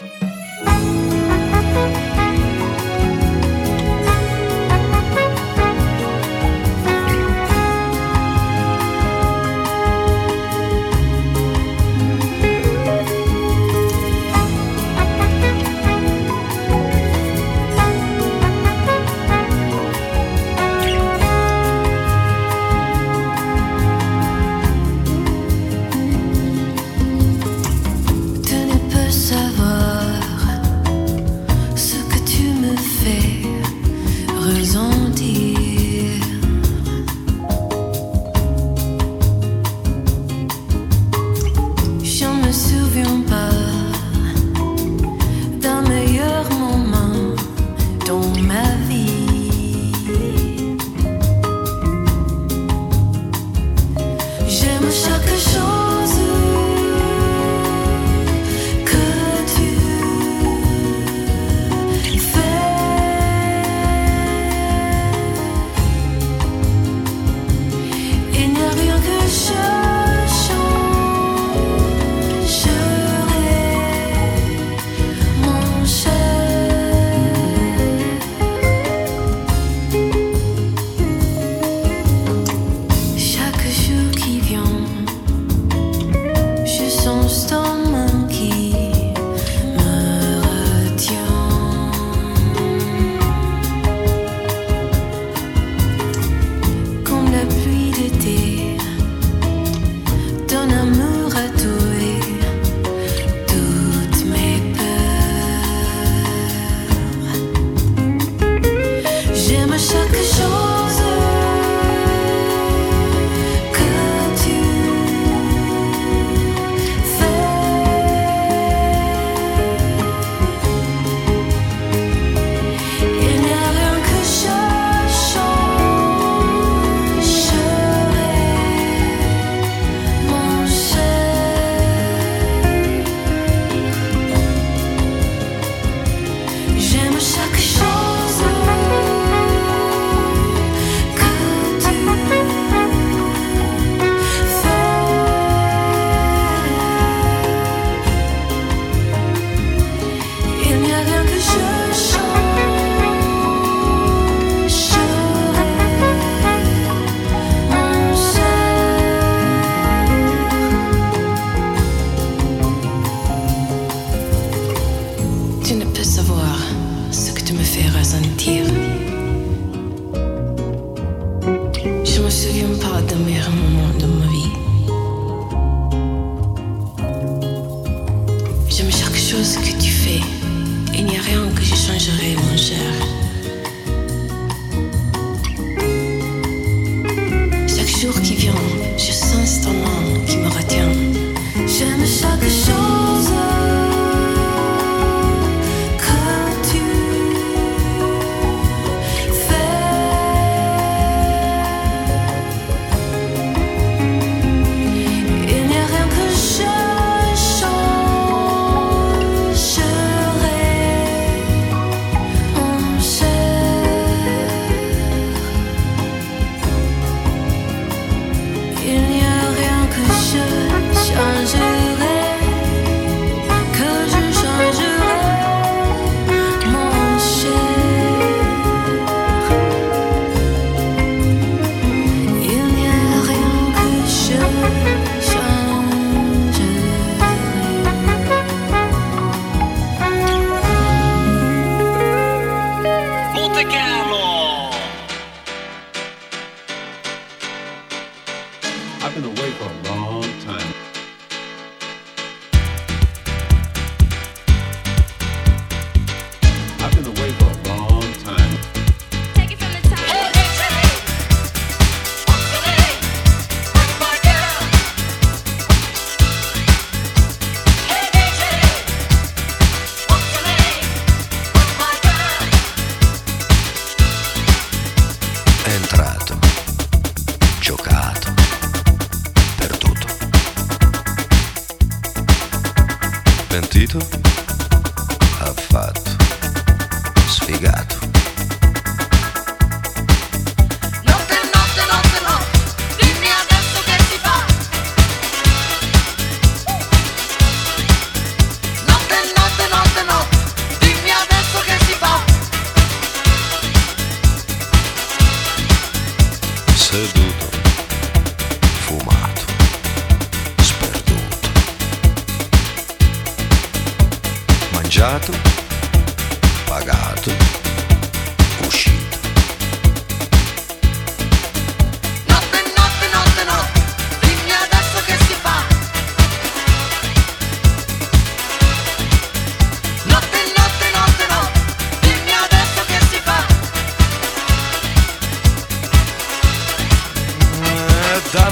notte,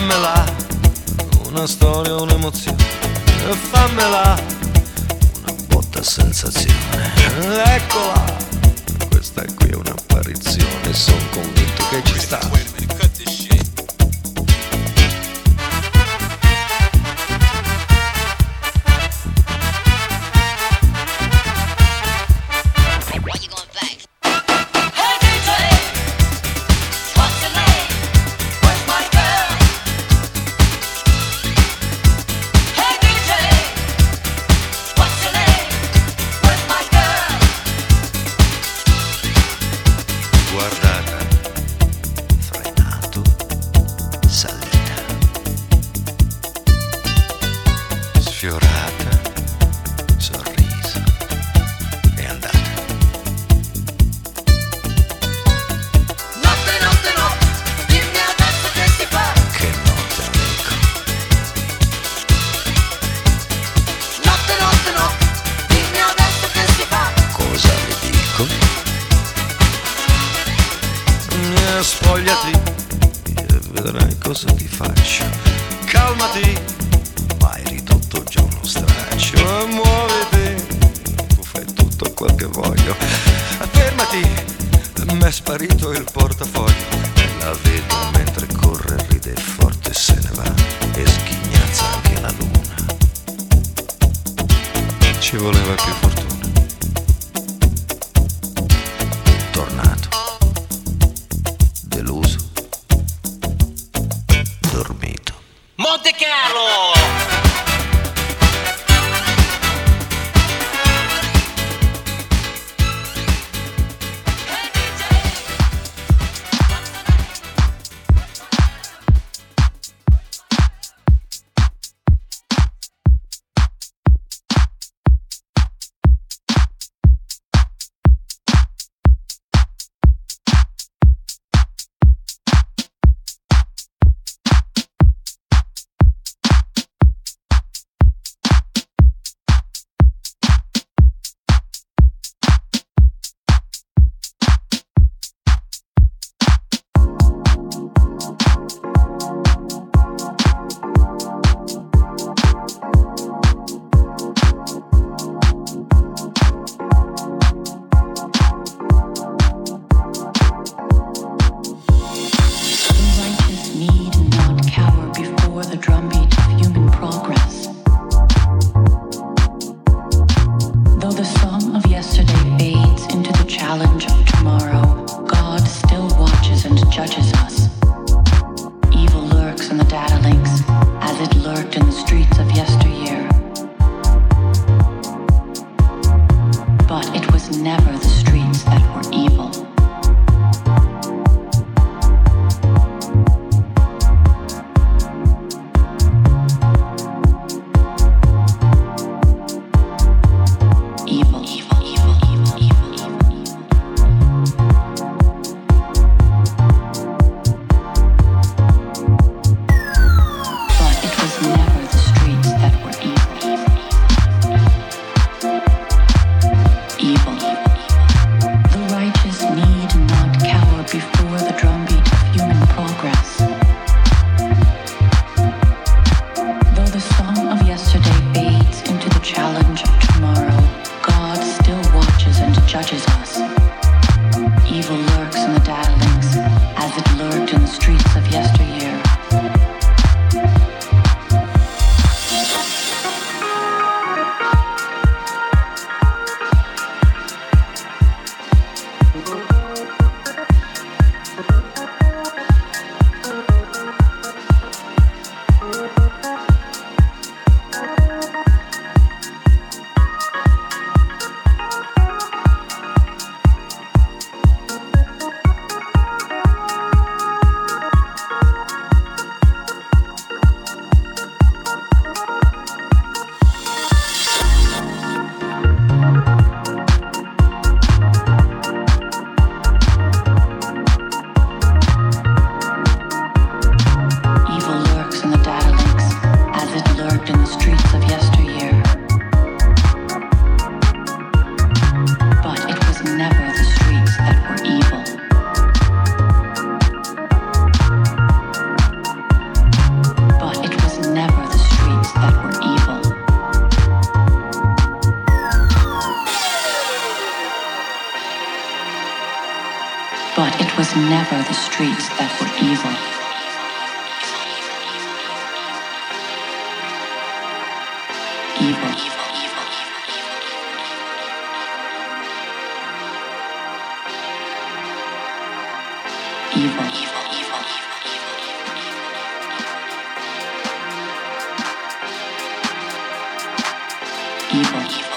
fammela una storia, un'emozione, fammela una botta sensazione. Eccola, questa qui è un'apparizione, sono convinto che ci sta. people.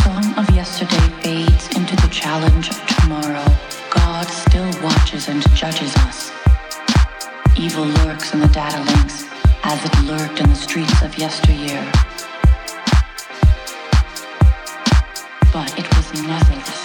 The song of yesterday fades into the challenge of tomorrow, God still watches and judges us. Evil lurks in the data links as it lurked in the streets of yesteryear. But it was nothing.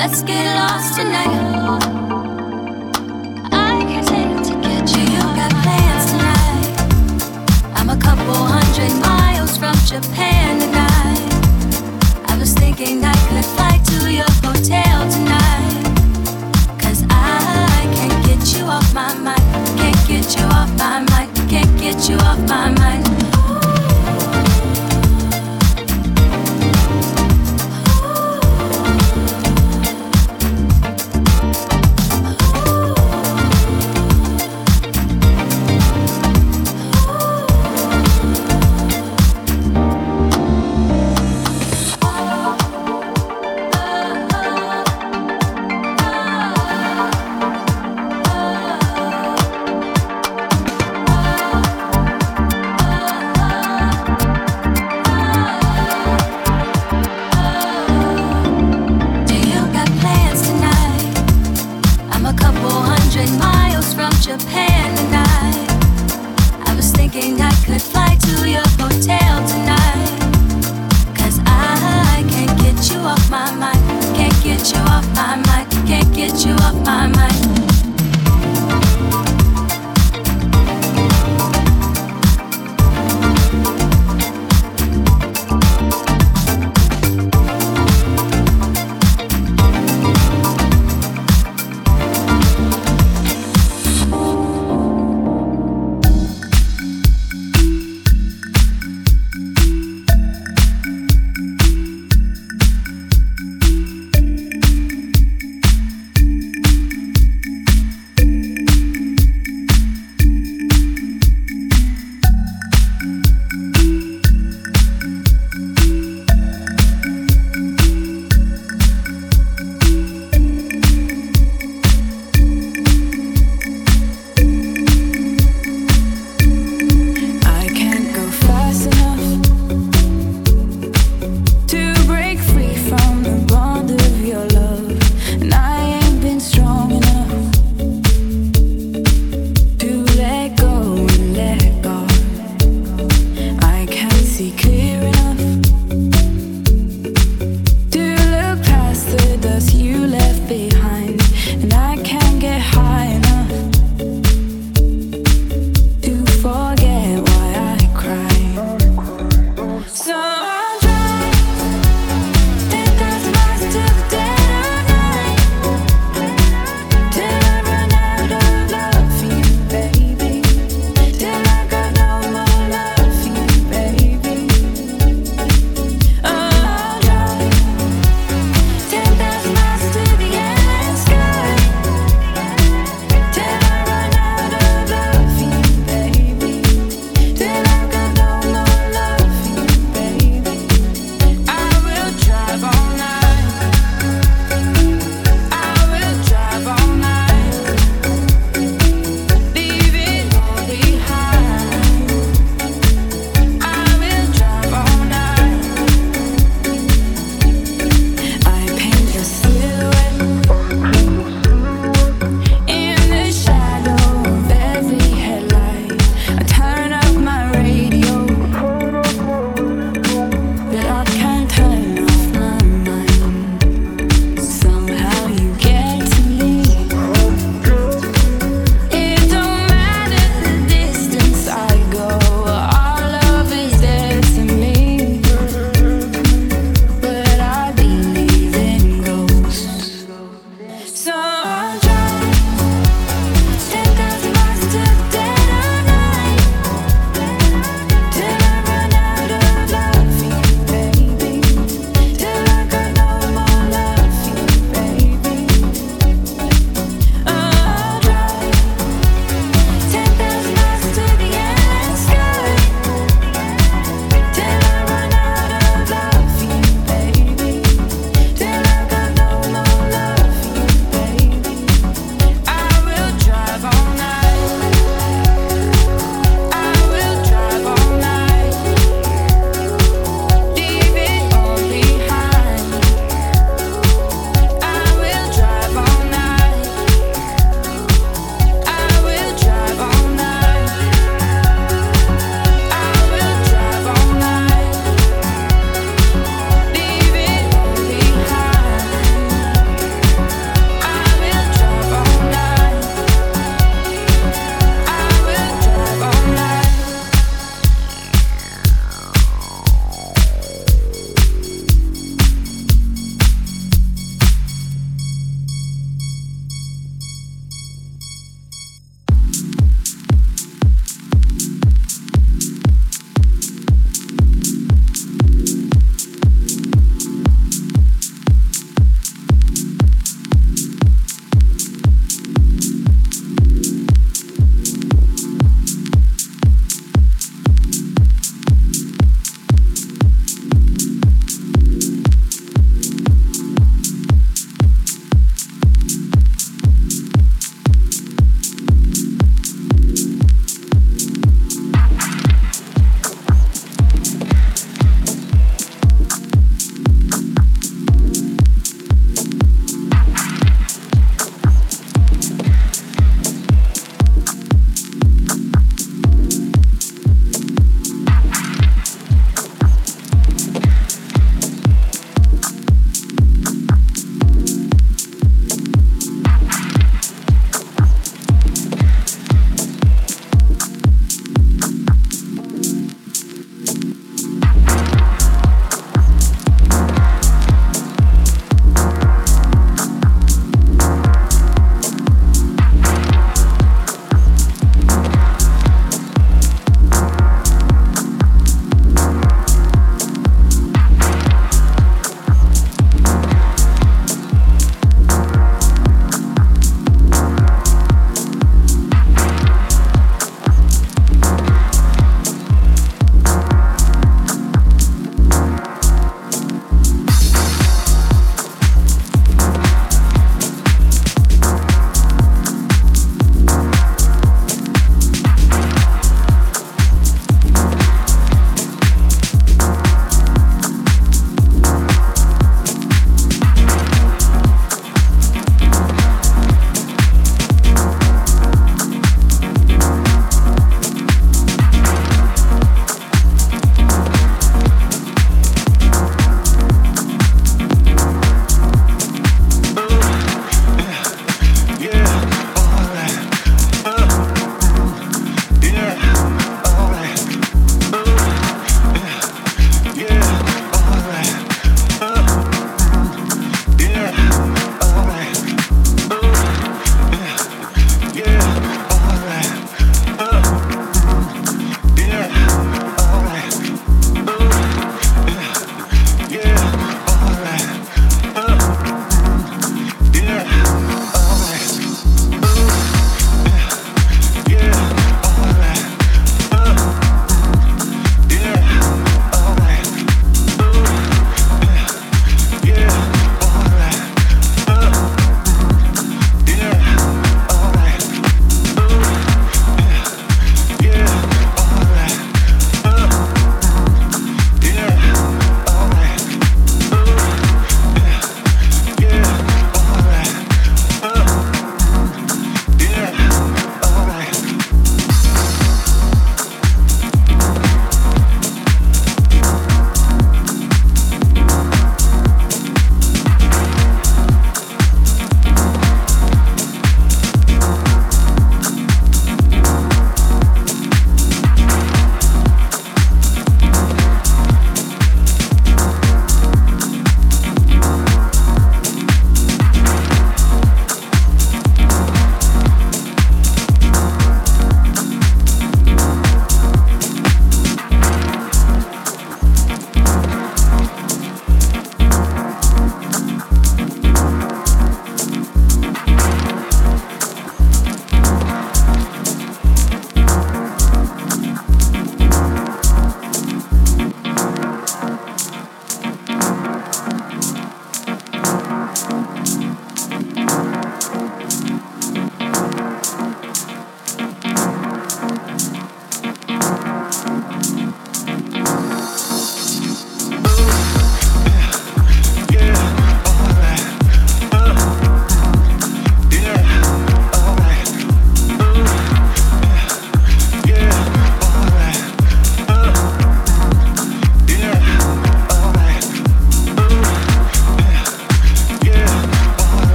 Let's get lost tonight. Japan tonight. I was thinking I could fly to your hotel tonight. Cause I can't get you off my mind. Can't get you off my mind. Can't get you off my mind.